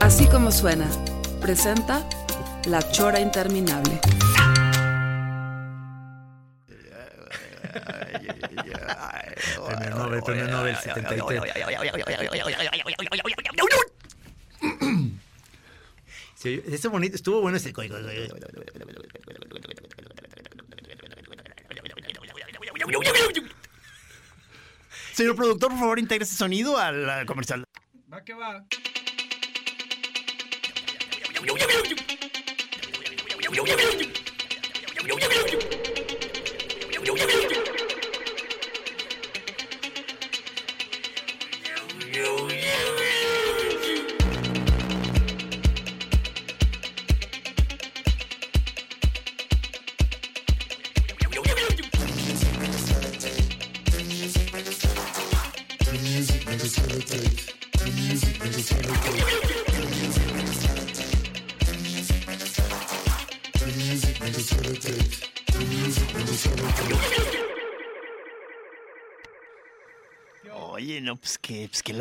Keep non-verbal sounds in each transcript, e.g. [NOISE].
Así como suena, presenta La Chora Interminable. Premio Nobel, premio Nobel 73. Sí, bonito, estuvo bueno ese. Señor productor, por favor, integre ese sonido al al comercial. Va que va. Oye,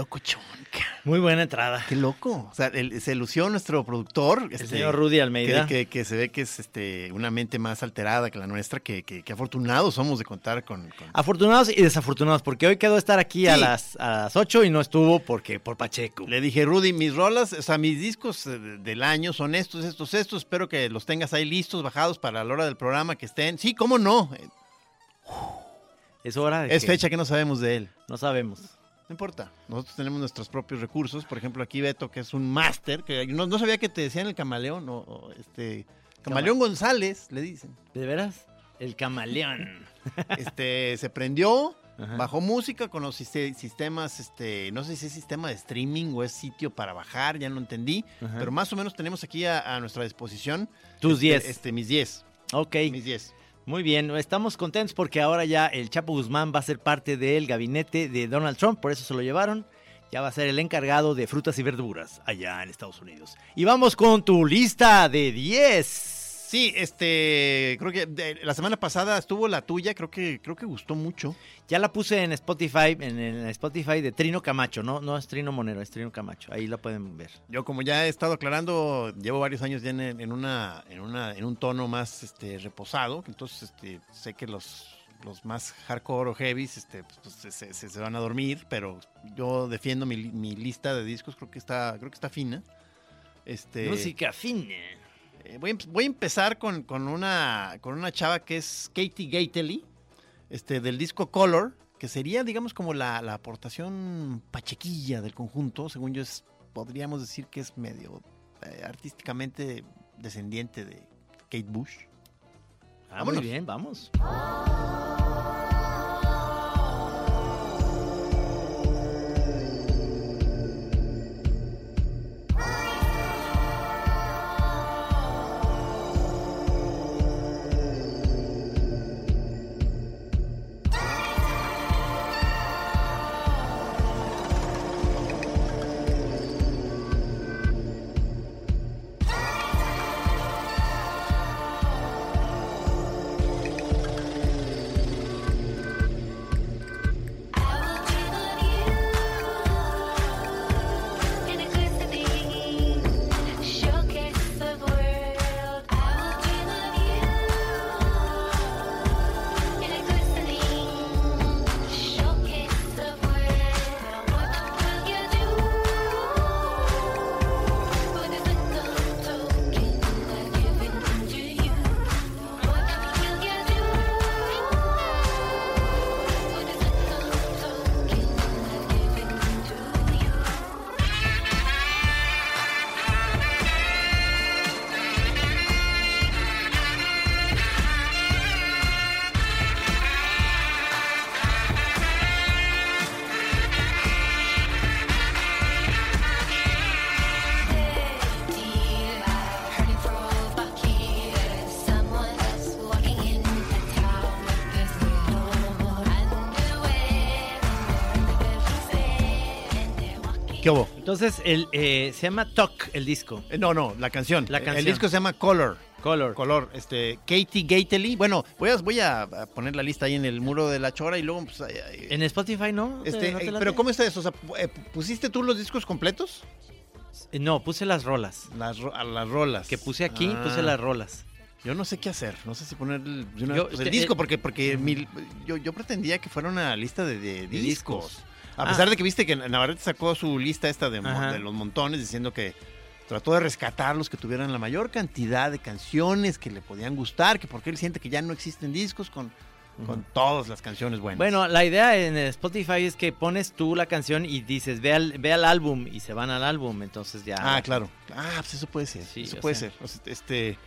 qué, qué loco, chonca. Muy buena entrada. Qué loco. O sea, el- se lució nuestro productor. El señor Rudy Almeida. Que, que- que se ve que es este, una mente más alterada que la nuestra, que, afortunados somos de contar con... con- Afortunados y desafortunados, porque hoy quedó estar aquí a las a las 8 y no estuvo porque por Pacheco. Le dije, Rudy, mis rolas, o sea, mis discos del año son estos, estos, estos. Espero que los tengas ahí listos, bajados para la hora del programa, que estén. Sí, cómo no. Es hora de Es que- fecha que no sabemos de él. No sabemos. No importa. Nosotros tenemos nuestros propios recursos. Por ejemplo, aquí Beto, que es un máster, que no, no sabía que te decían el camaleón, o, o este. Camaleón González, le dicen. ¿De veras? El camaleón. [LAUGHS] Este, se prendió, Ajá. bajó música con los siste- sistemas, este, no sé si es sistema de streaming o es sitio para bajar, ya no entendí. Ajá. Pero más o menos tenemos aquí a, a nuestra disposición. Tus este, 10. Este, mis 10. Ok. Mis 10. Muy bien, estamos contentos porque ahora ya el Chapo Guzmán va a ser parte del gabinete de Donald Trump, por eso se lo llevaron. Ya va a ser el encargado de frutas y verduras allá en Estados Unidos. Y vamos con tu lista de 10. Sí, este, creo que de- la semana pasada estuvo la tuya, creo que, creo que gustó mucho. Ya la puse en Spotify, en el Spotify de Trino Camacho, no, no es Trino Monero, es Trino Camacho, ahí la pueden ver. Yo como ya he estado aclarando, llevo varios años ya en, en una, en una, en un tono más este, reposado, entonces este, sé que los, los más hardcore o heavies este, pues, pues, se, se- se van a dormir, pero yo defiendo mi, mi lista de discos, creo que está, creo que está fina. Este, Música fina. Eh, voy, a empe- voy a empezar con, con una, con una chava que es Katie Gately, este, del disco Color, que sería, digamos, como la, la aportación pachequilla del conjunto. Según yo, es, podríamos decir que es medio eh, artísticamente descendiente de Kate Bush. Ah, muy bien, vamos. Entonces, el, eh, se llama Talk, el disco. Eh, No, no, la canción. La El- canción. El disco se llama Color. Color. Color, este, Katie Gately. Bueno, voy a, voy a a poner la lista ahí en el muro de la chora y luego, pues, ahí- ahí- En Spotify, ¿no? este, ¿No te eh, late? pero ¿cómo está eso? O sea, pu- eh, ¿pusiste tú los discos completos? Eh, No, puse las rolas. Las, ro- a las rolas. Que puse aquí, Ah, puse las rolas. Yo no sé qué hacer, no sé si poner el, de una Yo- vez, pues, el este, disco, eh, porque, porque mi- yo, yo pretendía que fuera una lista de, de De discos. discos. A Ah. pesar de que viste que Navarrete sacó su lista esta de, los montones diciendo que trató de rescatar los que tuvieran la mayor cantidad de canciones que le podían gustar, que porque él siente que ya no existen discos con, con todas las canciones buenas. Bueno, la idea en Spotify es que pones tú la canción y dices, ve al, ve al álbum y se van al álbum, entonces ya. Ah, claro. Ah, pues eso puede ser. Sí, eso puede sea. ser. O sea, este.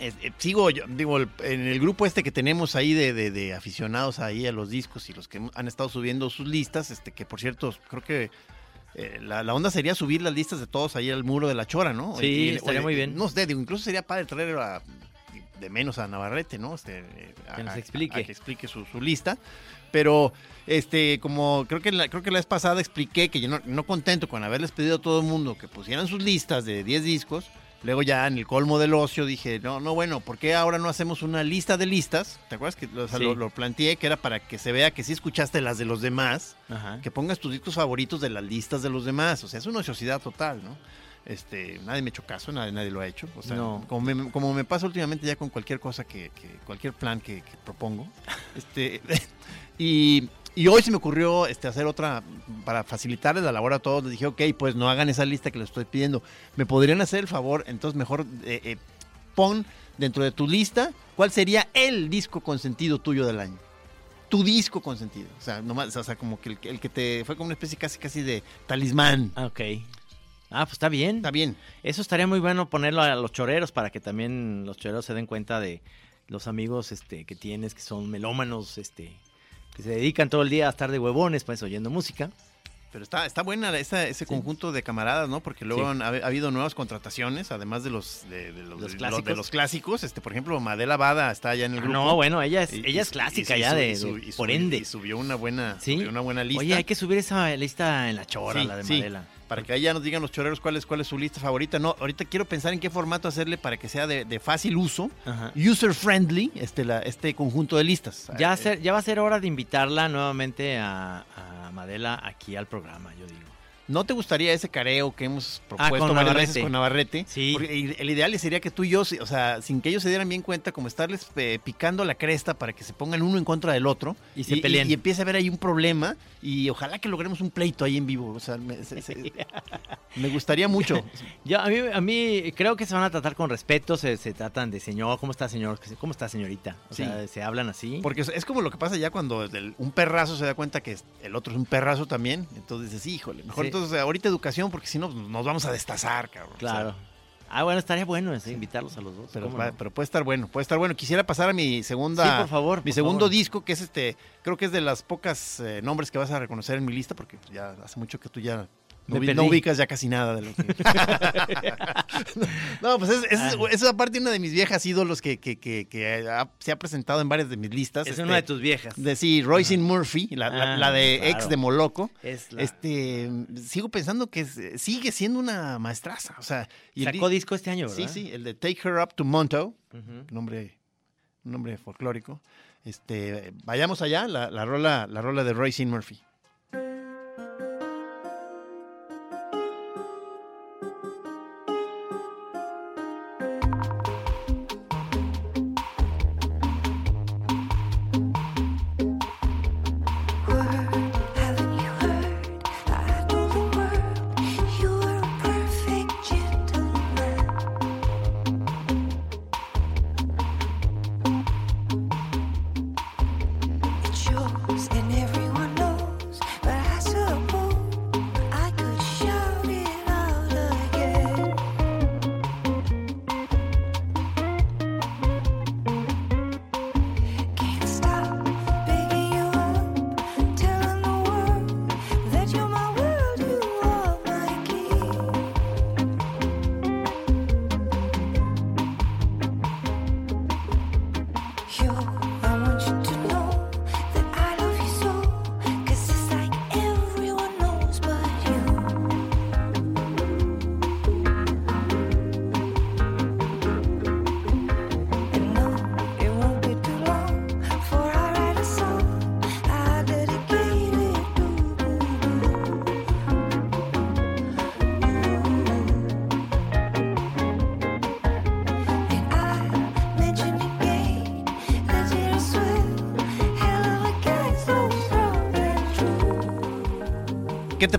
Es- eh, sigo, yo, digo, el- en el grupo este que tenemos ahí de, de- de aficionados ahí a los discos y los que han estado subiendo sus listas, este que por cierto, creo que eh, la, la onda sería subir las listas de todos ahí al muro de la chora, ¿no? Sí, estaría muy bien. No sé, digo, incluso sería padre traer a- de menos a Navarrete, ¿no? Este, eh, Que nos a- explique. a que explique su, su lista. Pero, este, como creo que la, creo que la vez pasada expliqué que yo no, no contento con haberles pedido a todo el mundo que pusieran sus listas de 10 discos, luego ya en el colmo del ocio dije, no, no, bueno, ¿por qué ahora no hacemos una lista de listas? ¿Te acuerdas que o sea, Sí. lo, lo planteé que era para que se vea que sí escuchaste las de los demás? Ajá. que pongas tus discos favoritos de las listas de los demás. O sea, es una ociosidad total, ¿no? Este, nadie me ha hecho caso, nadie, nadie lo ha hecho. O sea, No. como, me, como me pasa últimamente ya con cualquier cosa que, que- cualquier plan que, que propongo. [LAUGHS] este, [LAUGHS] y, y hoy se me ocurrió este, hacer otra, para facilitarles la labor a todos, les dije, ok, pues no hagan esa lista que les estoy pidiendo. ¿Me podrían hacer el favor? Entonces mejor eh, eh, pon dentro de tu lista cuál sería el disco consentido tuyo del año tu disco consentido. O sea, nomás, o sea, como que el, el que te fue como una especie casi casi de talismán. Ah, Ok. Ah, pues está bien. Está bien. Eso estaría muy bueno ponerlo a los choreros para que también los choreros se den cuenta de los amigos este, que tienes que son melómanos, este, que se dedican todo el día a estar de huevones, pues oyendo música. Pero está, está buena esa- ese conjunto de camaradas, ¿no? Porque luego Sí. han- ha, ha habido nuevas contrataciones, además de los de, de los, clásicos. de los clásicos. Este, por ejemplo, Madela Bada está allá en el Ah, grupo. no, bueno, ella es, Y- ella es clásica y- ya de, y por ende. Y subió una buena, Sí. subió una buena lista. Oye, hay que subir esa lista en la chora, la de sí, Madela. Para que ya nos digan los choreros cuál es, cuál es su lista favorita. No, ahorita quiero pensar en qué formato hacerle para que sea de, de fácil uso, Ajá. user friendly, este, la, este conjunto de listas. Ya, Eh, ser- ya va a ser hora de invitarla nuevamente a, a Madela aquí al programa, yo digo. ¿No te gustaría ese careo que hemos propuesto Ah, con Navarrete. veces con Navarrete? Sí. Porque el, ideal sería que tú y yo, o sea, sin que ellos se dieran bien cuenta, como estarles eh, picando la cresta para que se pongan uno en contra del otro. Y se peleen. Y, empiece a haber ahí un problema y ojalá que logremos un pleito ahí en vivo. O sea, me, se- se- me gustaría mucho. [LAUGHS] Ya, a mí, a mí creo que se van a tratar con respeto, se, se tratan de señor, ¿cómo está señor? ¿Cómo está señorita? O Sí. sea, se hablan así. Porque es- es como lo que pasa ya cuando el- un perrazo se da cuenta que el otro es un perrazo también. Entonces dices, híjole, mejor Sí. entonces ahorita educación porque si no pues, nos vamos a destazar, cabrón. Claro. Ah, bueno, estaría bueno ese, invitarlos a los dos. Pero, ¿cómo va- no? pero puede estar bueno, puede estar bueno. Quisiera pasar a mi segunda. Sí, por favor, Mi por segundo favor. disco, que es este. Creo que es de las pocas eh, nombres que vas a reconocer en mi lista, porque ya hace mucho que tú ya. No, Me ubicas ya casi nada de lo que. [LAUGHS] no, pues es, es, Ah. es aparte una de mis viejas ídolos que, que, que, que ha- se ha presentado en varias de mis listas. es este, una de tus viejas. De sí, Royce Murphy, la, la- Ah, la de claro. ex de Moloco. Es la- Este, sigo pensando que sigue siendo una maestraza. O sea, y el Sacó di- disco este año, ¿verdad? Sí, sí, el de Take Her Up to Monto, nombre, nombre folclórico. Este, vayamos allá, la, la rola, la rola de Roy Sean Murphy.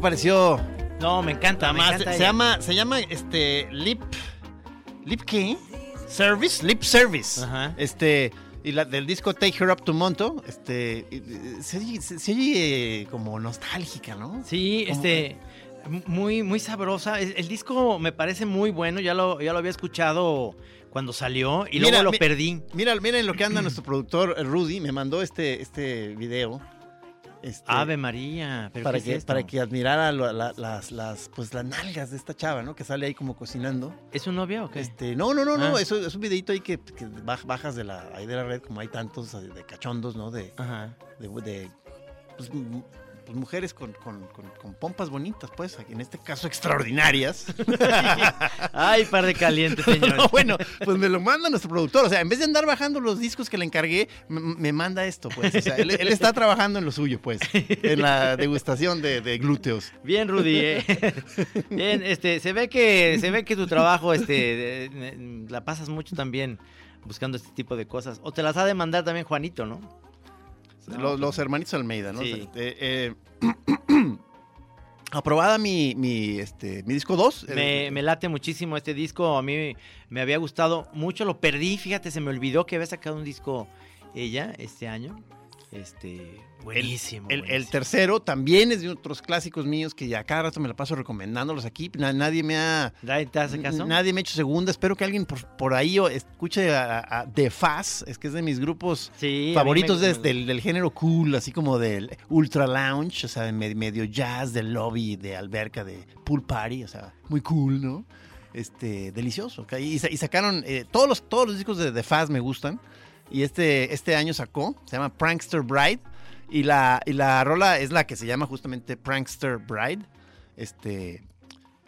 Pareció? No, me encanta, me más, encanta se llama, se llama este Lip. ¿Lip qué? Service, Lip Service. Ajá. Este. Y la del disco Take Her Up to Monto, este. Se oye, se- se oye como nostálgica, ¿no? Sí, Como- este, muy, muy sabrosa. El, el disco me parece muy bueno, ya lo, ya lo había escuchado cuando salió y Mira, luego lo mi- perdí. Mira, miren lo que anda nuestro productor eh, Rudy, me mandó este, este video. Este, Ave María, pero para ¿qué que, es para que admirara la- las, las, pues, las nalgas de esta chava, ¿no? Que sale ahí como cocinando. ¿Es un novio o qué? Este, no, no, no, no, Ah. eso es un videito ahí que, que baj- bajas de la, ahí de la red, como hay tantos eh, de cachondos, ¿no? De, Ajá. de, de, pues, pues, mujeres con, con- con- con pompas bonitas, pues, en este caso extraordinarias. [LAUGHS] Ay, par de calientes, señor. [LAUGHS] No, bueno, pues me lo manda nuestro productor. O sea, en vez de andar bajando los discos que le encargué, me manda esto, pues. O sea, él, él está trabajando en lo suyo, pues. En la degustación de, de glúteos. Bien, Rudy. eh. [LAUGHS] Bien, este, se ve que, se ve que tu trabajo, este, la pasas mucho también buscando este tipo de cosas. O te las ha de mandar también Juanito, ¿no? Los, los hermanitos Almeida, ¿no? Sí. Sea, eh, eh, [CLEARS THROAT] aprobada mi, mi, este, mi disco 2. Me, me late muchísimo este disco. A mí me había gustado mucho. Lo perdí, fíjate, se me olvidó que había sacado un disco ella este año. Este, buenísimo. El, el buenísimo. tercero también es de otros clásicos míos que ya cada rato me la paso recomendándolos aquí. Na- nadie me ha. ¿Nadie ¿Te hace caso? Nadie me ha hecho segunda. Espero que alguien por, por ahí escuche a, a The Faz. Es que es de mis grupos Sí, favoritos me- de- del, del género cool, así como del ultra lounge, o sea, me- medio jazz, del lobby, de alberca, de pool party, o sea, muy cool, ¿no? Este, delicioso. Y, y sacaron, eh, todos, los, todos los discos de The Faz me gustan. Y este, este año sacó, se llama Prankster Bride. Y la, y la rola es la que se llama justamente Prankster Bride. Este,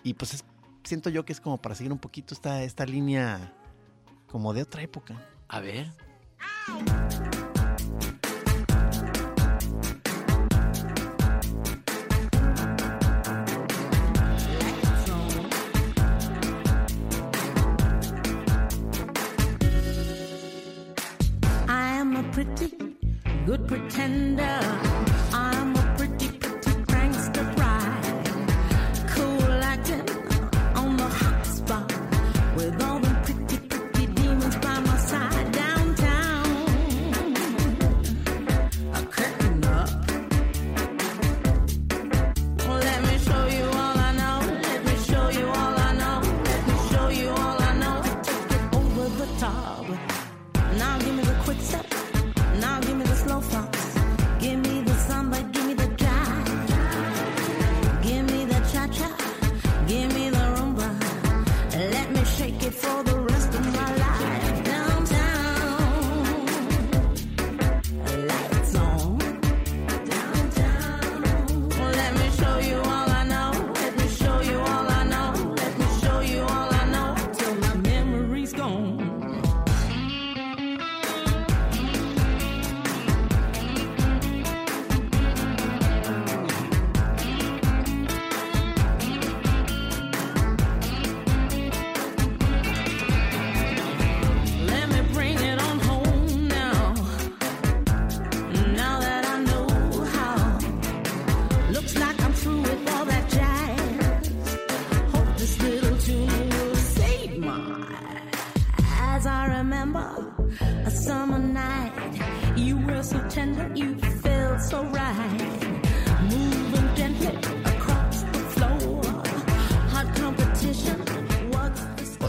y pues es- siento yo que es como para seguir un poquito esta, esta línea como de otra época. A ver. Pretty good pretender.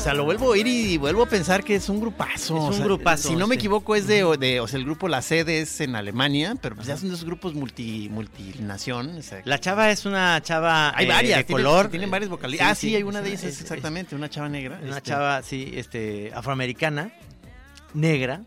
Sea, lo vuelvo a oír y vuelvo a pensar que es un grupazo. Es o un sea, grupazo, Si no me equivoco, es de, de- o sea, el grupo La Sede es en Alemania, pero pues ya son de esos grupos multi, multinación. o sea, La chava es una chava hay eh, varias, de tienen- color. Tienen varias vocalistas. Sí, ah, sí, hay una de ellas, es- exactamente, una chava negra. Una este, chava, sí, este, afroamericana, negra,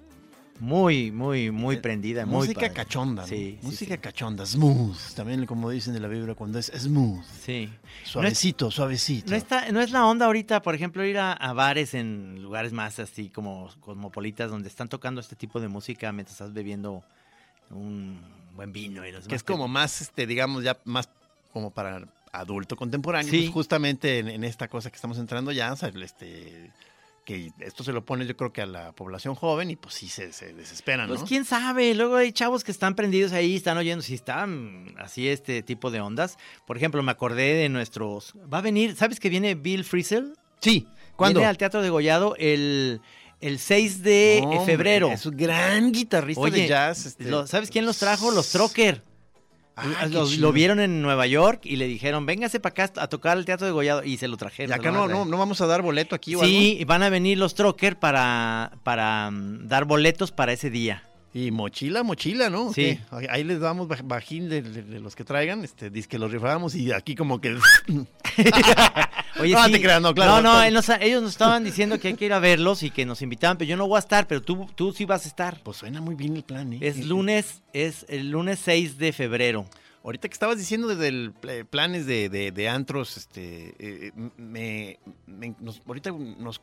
muy, muy, muy prendida, muy Música padre. cachonda, ¿no? Sí, Música sí. cachonda, smooth. También como dicen de la Biblia cuando es smooth. Sí. Suavecito, suavecito. No está, no es la onda ahorita, por ejemplo, ir a, a bares en lugares más así como cosmopolitas donde están tocando este tipo de música mientras estás bebiendo un buen vino y los que es como más, este, digamos, ya más como para adulto contemporáneo. Sí. pues, justamente en, en esta cosa que estamos entrando ya, o sea, este, que esto se lo pone yo creo que a la población joven y pues sí se, se desesperan, Pues ¿no? quién sabe, luego hay chavos que están prendidos ahí, están oyendo, si están así este tipo de ondas. Por ejemplo, me acordé de nuestros... Va a venir, ¿sabes que viene Bill Frisell? Sí, ¿cuándo? Viene al Teatro de Gollado el, el 6 de Hombre, febrero. Es un gran guitarrista Oye, de jazz. este, ¿sabes quién los trajo? Los Trocker. Ah, Los- lo vieron en Nueva York y le dijeron, véngase para acá a tocar al Teatro de Gollado y se lo trajeron. Y acá no, no, no vamos a dar boleto aquí o algo. Sí, y van a venir los Trocker para, para mm, dar boletos para ese día. Y mochila, mochila, ¿no? Sí. Ahí les damos baj- bajín de, de- de los que traigan, este, dice que los rifábamos y aquí como que... [LAUGHS] [LAUGHS] Oye, No, sí. te creas, no, claro, No, no, todo. él nos- ellos nos estaban diciendo que hay que ir a verlos y que nos invitaban, pero yo no voy a estar, pero tú, tú sí vas a estar. Pues suena muy bien el plan, ¿eh? Es Eh, lunes, es el lunes 6 de febrero. Ahorita que estabas diciendo desde el pl- planes de, de- de antros, este, eh, me, me- nos- ahorita nos,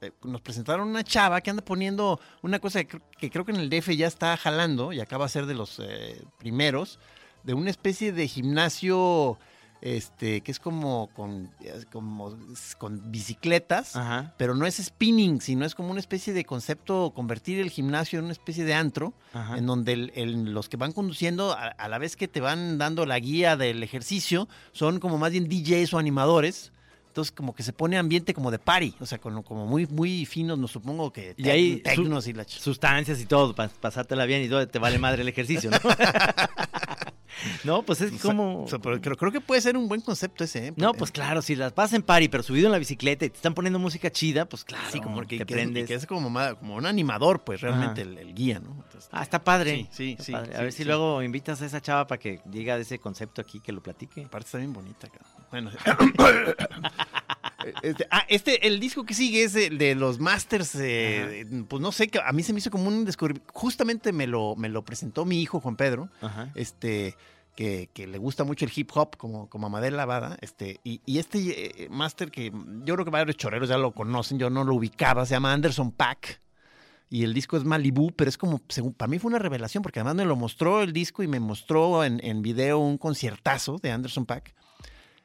eh, nos presentaron una chava que anda poniendo una cosa que, cr- que creo que en el DF ya está jalando y acaba de ser de los eh, primeros, de una especie de gimnasio, este, que es como con, como s- con bicicletas. Ajá. Pero no es spinning, sino es como una especie de concepto, convertir el gimnasio en una especie de antro, Ajá. en donde el- el- los que van conduciendo, a, a la vez que te van dando la guía del ejercicio, son como más bien DJs o animadores. Entonces como que se pone ambiente como de party, o sea, como, como muy, muy finos, no supongo que Y ahí tecnos y la Sustancias y todo, para pasártela bien y todo, te vale madre el ejercicio, ¿no? [LAUGHS] [LAUGHS] no, pues es como... O sea, pero creo, que puede ser un buen concepto ese, ¿eh? No, pues claro, si las vas en party, pero subido en la bicicleta y te están poniendo música chida, pues claro, Sí, como que, te que- prendes. que es como, como un animador, pues realmente el, el guía, ¿no? Entonces, Ah, está padre. Sí, sí, está sí, padre. A sí, ver si sí. luego invitas a esa chava para que diga de ese concepto aquí, que lo platique. Aparte está bien bonita, cabrón. Bueno. [LAUGHS] Este, ah, este, el disco que sigue es el de los Masters. eh, pues no sé, a mí se me hizo como un descubrimiento. Justamente me lo, me lo presentó mi hijo Juan Pedro, Ajá. este, que, que le gusta mucho el hip hop, como, como a Madel Lavada. Este, y, y este eh, Master que yo creo que varios choreros ya lo conocen, yo no lo ubicaba, se llama Anderson Pack. Y el disco es Malibu, pero es como, según, para mí fue una revelación, porque además me lo mostró el disco y me mostró en, en video un conciertazo de Anderson Pack.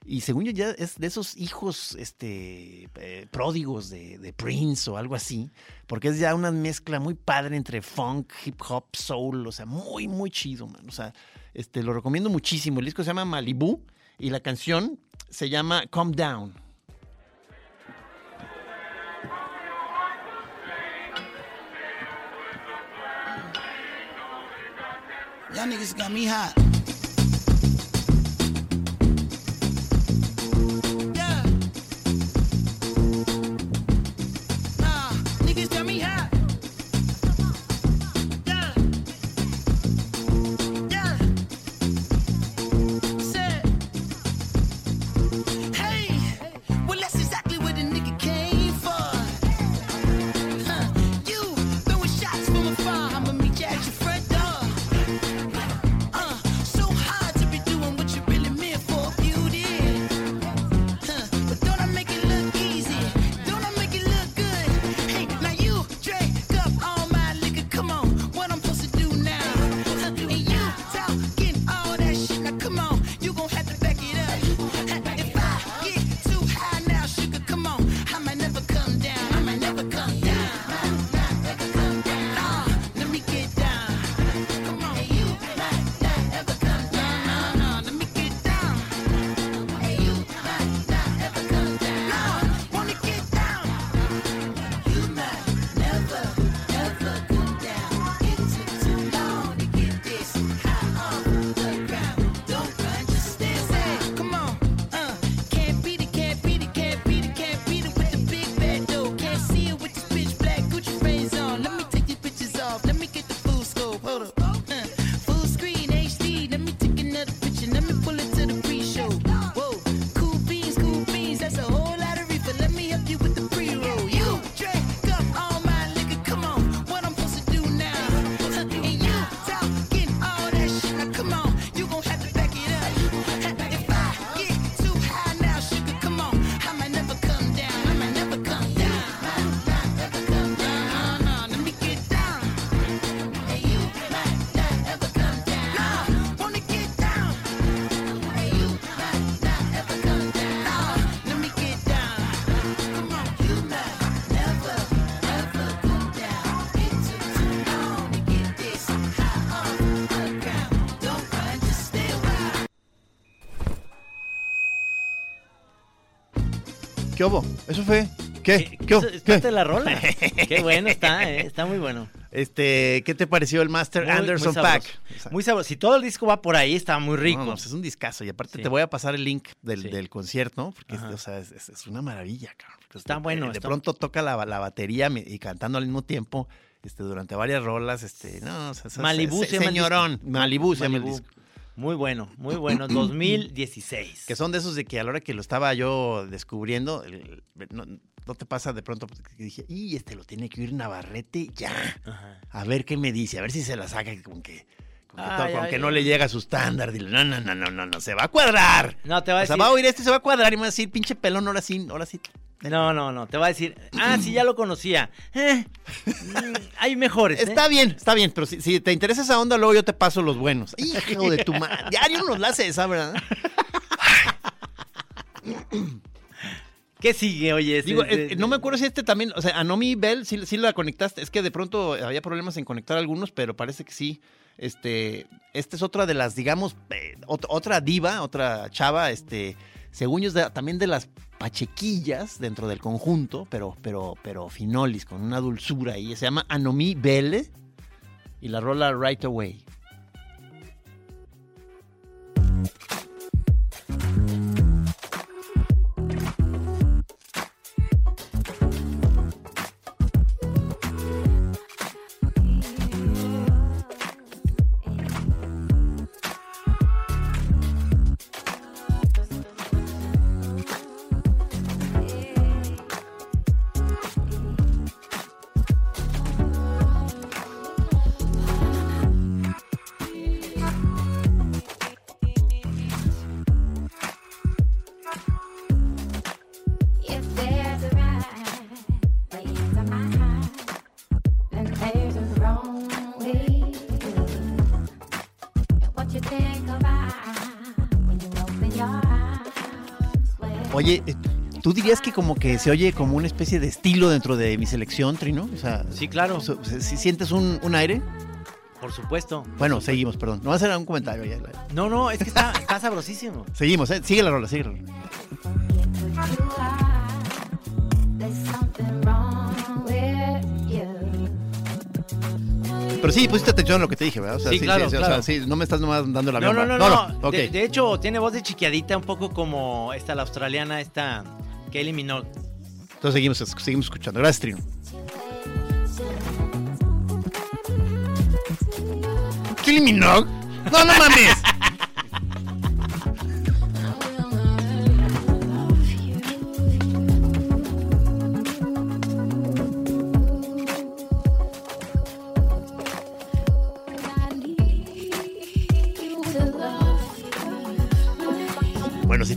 Y según yo ya es de esos hijos este, eh, pródigos de, Prince o algo así, porque es ya una mezcla muy padre entre funk, hip hop, soul, o sea, muy, muy chido, man. O sea, este, lo recomiendo muchísimo. El disco se llama Malibu y la canción se llama Calm Down. Y'all niggas got me. ¿Qué hubo? ¿Eso fue? ¿Qué? ¿Qué? Es ¿Qué? parte de la rola. Qué bueno está, eh, está muy bueno. Este, ¿qué te pareció el Master Muy- Anderson muy Pack? Muy sabroso. Si todo el disco va por ahí, está muy rico. No, no, pues es un discazo. Y aparte Sí. te voy a pasar el link del, Sí. del concierto, porque es, Ajá. o sea, es, es- es una maravilla, cabrón. Está bueno, De está- pronto toca la, la batería y cantando al mismo tiempo. Este, durante varias rolas, este, no, o sea, Malibú se llama el señorón, disco. Malibú se llama el Malibu. disco. Muy bueno, muy [CLEARS THROAT] bueno. 2016. Que son de esos de que a la hora que lo estaba yo descubriendo, no, no te pasa de pronto que dije, y este lo tiene que oír Navarrete ya. Ajá. A ver qué me dice, a ver si se la saca con que, con que, Ay, todo- con ay, que ay. no le llega a su estándar. Dile, no, no, no, no, no, no, se va a cuadrar. No, te va a O sea, decir. va a oír este, se va a cuadrar y me va a decir, pinche pelón, ahora sí, ahora sí. No, no, no. Te va a decir. Ah, sí, ya lo conocía. Eh, mm, hay mejores. ¿eh? Está bien, está bien, pero si, si te interesa esa onda, luego yo te paso los buenos. Hijo de tu madre. Diario nos la hace esa, ¿verdad? ¿Qué sigue, oye? Digo, ese- eh, no me acuerdo si este también, o sea, a Nomi Bell sí, sí la conectaste. Es que de pronto había problemas en conectar algunos, pero parece que sí. Este, esta es otra de las, digamos, ot- otra diva, otra chava, este, según yo es también de las pachequillas dentro del conjunto, pero, pero, pero finolis, con una dulzura ahí. Se llama Anomi Bell y la rola Right Away. Oye, eh, ¿tú dirías que como que se oye como una especie de estilo dentro de mi selección, Trino? O sea, Sí, claro. si sientes un, un aire? Por supuesto. Bueno, seguimos, perdón. No va a hacer un comentario ya. No, no, es que está, está sabrosísimo. Seguimos, ¿eh? Sigue la rola, sigue la rola. Sí, pusiste atención a lo que te dije, ¿verdad? O sea, Sí, claro, o sea, claro. sí, no me estás nomás dando la No, no, no, no. ok. De, de hecho, tiene voz de chiquiadita, un poco como esta, la australiana, esta Kelly Minogue. Entonces seguimos, seguimos escuchando. Gracias, Trino. ¿Kylie Minogue? No, no mames.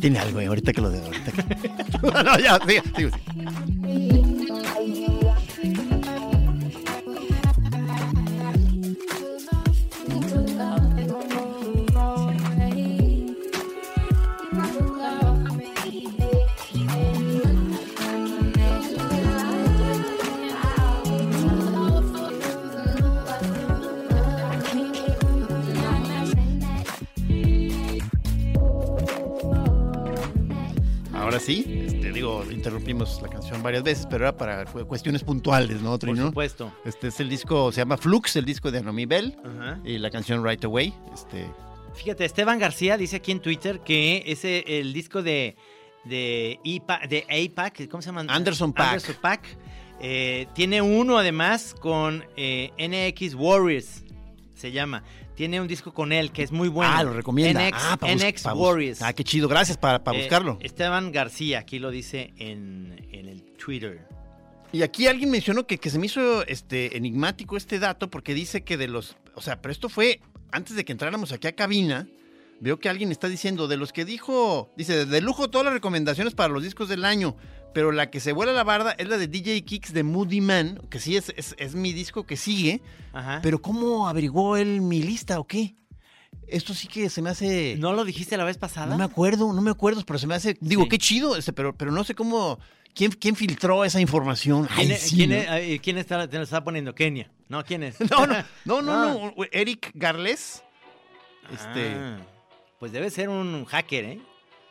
Tiene algo, eh, ahorita que lo de ahorita que... [LAUGHS] no, ya, sigue, sigue, sigue. Interrumpimos la canción varias veces, pero era para cu- cuestiones puntuales, ¿no, Por supuesto. Este es el disco, se llama Flux, el disco de Anomi Bell, y la canción Right Away. Este, Fíjate, Esteban García dice aquí en Twitter que ese el disco de de IPA, de APAC, ¿cómo se llama? Anderson Paak. Anderson Paak, eh, tiene uno además con eh, NX Warriors, se llama. Tiene un disco con él que es muy bueno. ah, lo recomienda. NX, ah, NX Warriors. Ah, qué chido, gracias para Eh, buscarlo. Esteban García, aquí lo dice en, en el Twitter. Y aquí alguien mencionó que, que se me hizo este, enigmático este dato porque dice que de los. O sea, pero esto fue antes de que entráramos aquí a cabina. Veo que alguien está diciendo de los que dijo. Dice, de lujo todas las recomendaciones para los discos del año. Pero la que se vuela la barda es la de DJ Kicks de Moody Man, que sí es, es, es mi disco que sigue. Ajá. Pero ¿cómo averiguó él mi lista o qué? Esto sí que se me hace. ¿No lo dijiste la vez pasada? No me acuerdo, no me acuerdo, pero se me hace. Digo, Sí. qué chido, este, pero, pero no sé cómo. ¿Quién, quién filtró esa información? ¿Quién, Ay, es- sí, quién ¿no? es- quién está, te lo está poniendo? Kenia. No, ¿quién es? [LAUGHS] No, no, no, no, [LAUGHS] Ah. no. Eric Garles. Este. Ah, pues debe ser un hacker, ¿eh?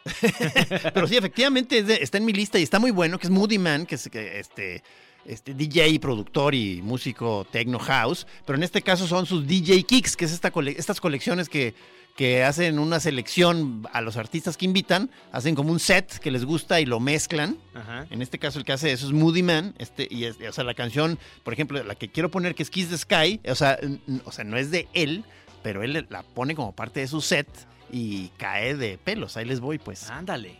[LAUGHS] Pero sí, efectivamente es de- está en mi lista y está muy bueno, que es Moody Man, que es que, este, este DJ, productor y músico techno house. Pero en este caso son sus DJ Kicks, que es esta cole- estas colecciones que, que hacen una selección a los artistas que invitan, hacen como un set que les gusta y lo mezclan. Ajá. En este caso el que hace eso es Moody Man, este, y es- o sea, la canción, por ejemplo, la que quiero poner que es Kiss the Sky, o sea, o sea, no es de él, pero él la pone como parte de su set y cae de pelos. Ahí les voy, pues. Ándale.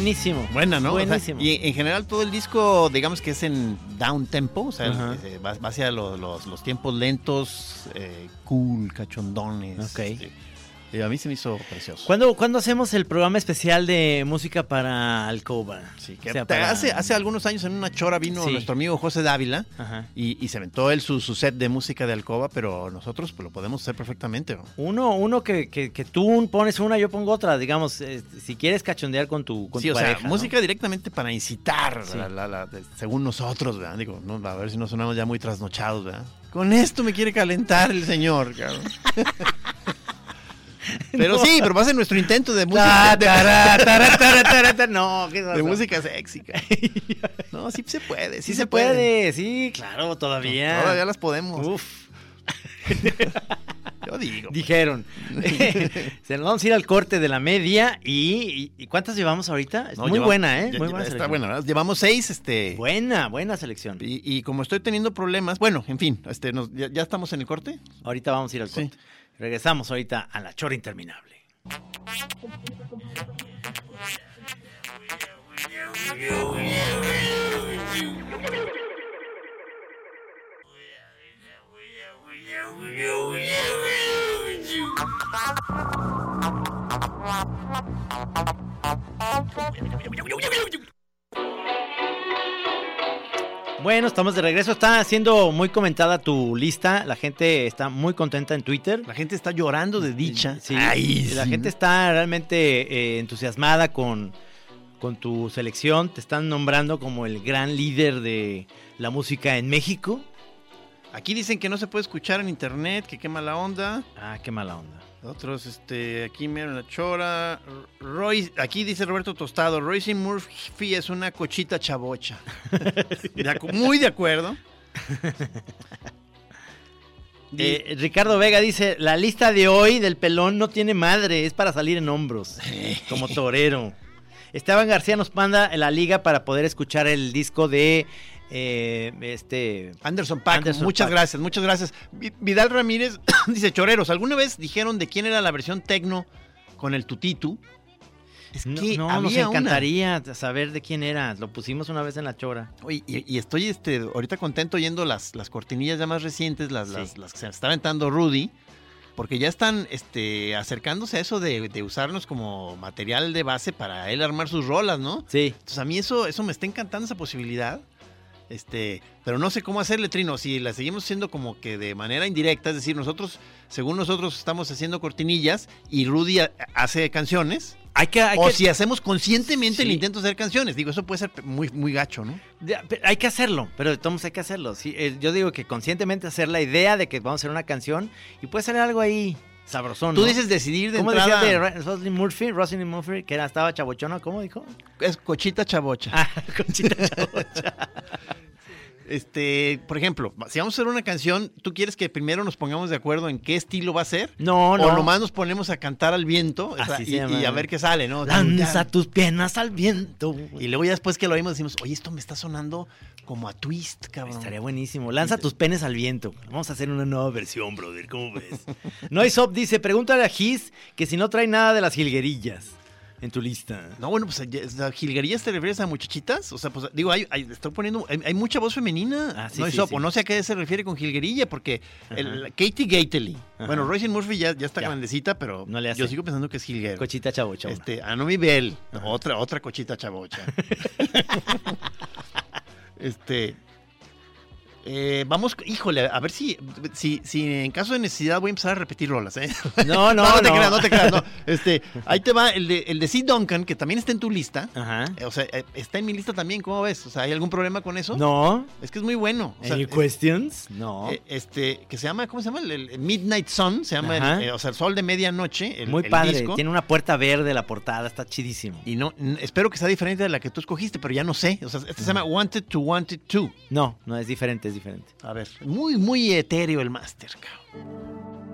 Buenísimo. Buena, ¿no? O sea, Buenísimo. y en general todo el disco, digamos que es en down tempo, o sea, eh, va, va hacia los, los- los tiempos lentos, eh, cool, cachondones. Ok. este, y a mí se me hizo precioso. ¿Cuándo, cuándo hacemos el programa especial de música para Alcoba? Sí, que O sea, para- hace, hace algunos años en una chora vino Sí. nuestro amigo José Dávila Ajá. y, y se aventó él su, su set de música de Alcoba, pero nosotros pues, lo podemos hacer perfectamente. ¿no? Uno, uno que, que, que tú pones una, yo pongo otra, digamos, eh, si quieres cachondear con tu, con Sí, tu o sea, pareja, ¿no? música directamente para incitar, Sí. la- la- la- según nosotros, ¿verdad? Digo, no, a ver si no sonamos ya muy trasnochados, ¿verdad? Con esto me quiere calentar el señor, cabrón. [LAUGHS] [LAUGHS] Pero No. sí, pero va a ser nuestro intento de música. de- tará, tará, tará, tará, tará. No, ¿qué de música sexy. [LAUGHS] No, sí se puede, sí, Sí se puede, sí, claro, todavía. Todavía las podemos. Uf, [LAUGHS] Yo digo. dijeron. Se nos vamos a ir al corte de la media y, y- ¿y ¿cuántas llevamos ahorita? No, muy buena, ¿eh? Muy buena Está selección. buena, ¿verdad? Llevamos seis, este. Buena, buena selección. Y, y como estoy teniendo problemas, bueno, en fin, este, nos- ya, ya estamos en el corte. Ahorita vamos a ir al Sí. Regresamos ahorita a la chora interminable. Bueno, estamos de regreso. Está siendo muy comentada tu lista. La gente está muy contenta en Twitter. La gente está llorando de dicha. Sí, Ay, la sí. gente está realmente eh, entusiasmada con, con tu selección. Te están nombrando como el gran líder de la música en México. Aquí dicen que no se puede escuchar en internet, que qué mala onda. Ah, qué mala onda. Otros, este, aquí me la chora. Roy, aquí dice Roberto Tostado, Royce Murphy es una cochita. [LAUGHS] De acu- muy de acuerdo. [LAUGHS] Eh, Ricardo Vega dice, la lista de hoy del pelón no tiene madre, es para salir en hombros, [LAUGHS] como torero. Esteban García nos manda en la liga para poder escuchar el disco de eh, este Anderson Anderson muchas gracias, muchas gracias. Vi- Vidal Ramírez [COUGHS] dice, choreros, ¿alguna vez dijeron de quién era la versión tecno con el tutitu? Es que no, nos una. encantaría saber de quién era. Lo pusimos una vez en la chora. Oye, y, y estoy este, ahorita contento oyendo las, las cortinillas ya más recientes, las, Sí. las, las que se está aventando Rudy, porque ya están este, acercándose a eso de, de usarnos como material de base para él armar sus rolas, ¿no? Sí. Entonces a mí eso, eso me está encantando esa posibilidad. Este, pero no sé cómo hacerle trino, si la seguimos haciendo como que de manera indirecta, es decir, nosotros, según nosotros estamos haciendo cortinillas y Rudy ha- hace canciones, Hay que, hay o que- si hacemos conscientemente el intento de hacer canciones, digo, eso puede ser muy, muy gacho, ¿no? Ya, Hay que hacerlo, pero de todos hay que hacerlo. Sí, eh, yo digo que conscientemente hacer la idea de que vamos a hacer una canción y puede salir algo ahí sabrosón. Tú ¿no? dices decidir de ¿Cómo entrada, decías de Ro- Rosalind Murphy? Rosalind Murphy, que era, estaba chabochona, ¿cómo dijo? es cochita chavocha. Ah, [LAUGHS] Conchita Chabocha. Este, por ejemplo, si vamos a hacer una canción, ¿tú quieres que primero nos pongamos de acuerdo en qué estilo va a ser? No, no. O nomás nos ponemos a cantar al viento o sea, Así se y, llama. y a ver qué sale, ¿no? Lanza tus piernas al viento. Y luego ya después que lo oímos decimos, oye, esto me está sonando como a twist, cabrón. Estaría buenísimo. Lanza tus penes al viento. Vamos a hacer una nueva versión, brother. ¿Cómo ves? Noisop dice, pregúntale a Gis que si no trae nada de las jilguerillas en tu lista. No, bueno, pues ¿a jilguerías te refieres a muchachitas? O sea, pues digo, hay, hay- estoy poniendo, hay, hay mucha voz femenina. Ah, sí, no, sí, Isop, sí. o no sé a qué se refiere con jilguerilla, porque el- Katie Gately. Ajá. Bueno, Royce Murphy ya, ya está Ya. grandecita, pero No le hace. yo sigo pensando que es jilguero. Cochita chabocha. Este, Anomi Bell, otra, otra cochita chavocha. [LAUGHS] este. Eh, vamos, híjole, a ver si, si, si en caso de necesidad voy a empezar a repetir rolas, ¿eh? No, no, [LAUGHS] no, te no. creas, no te creas, no. [LAUGHS] Este, ahí te va el de, el de C. Duncan, que también está en tu lista. Ajá. Eh, O sea, eh, está en mi lista también, ¿cómo ves? O sea, ¿hay algún problema con eso? No. Es que es muy bueno. O sea, ¿Any es- questions? No. eh, este, que se llama, ¿cómo se llama? El, el Midnight Sun, se llama, el- eh, o sea, el sol de medianoche. Muy padre. disco. Tiene una puerta verde la portada. Está chidísimo. Y no, espero que sea diferente de la que tú escogiste, pero ya no sé. O sea, este se llama Wanted to Wanted to. No, no, es diferente, es diferente. A ver, muy, muy etéreo el máster, cabrón.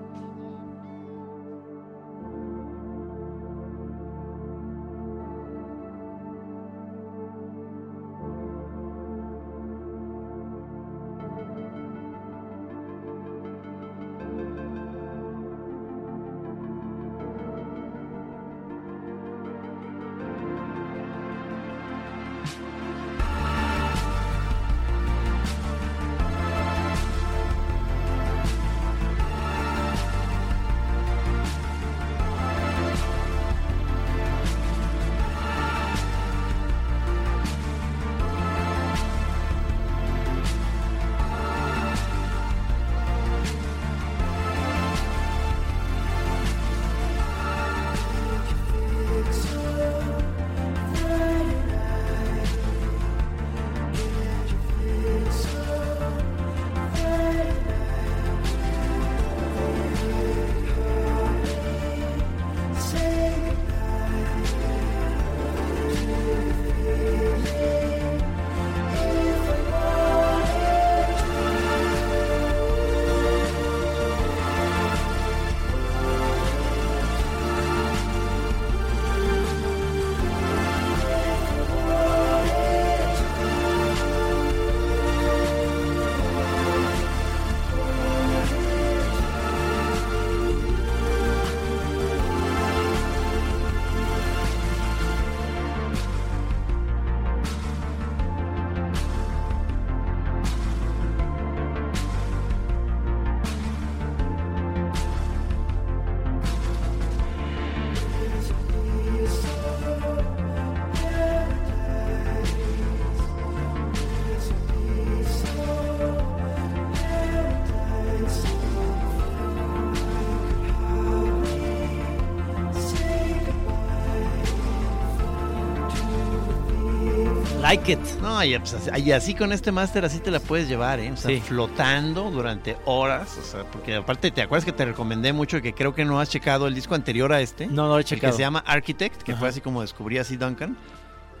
Like it. No, y, pues, así- y así con este máster así te la puedes llevar, ¿eh? O sea, Sí. flotando durante horas. O sea, porque aparte, ¿te acuerdas que te recomendé mucho que creo que no has checado el disco anterior a este? No, no lo he checado. que se llama Architect, que fue así como descubrí así Duncan.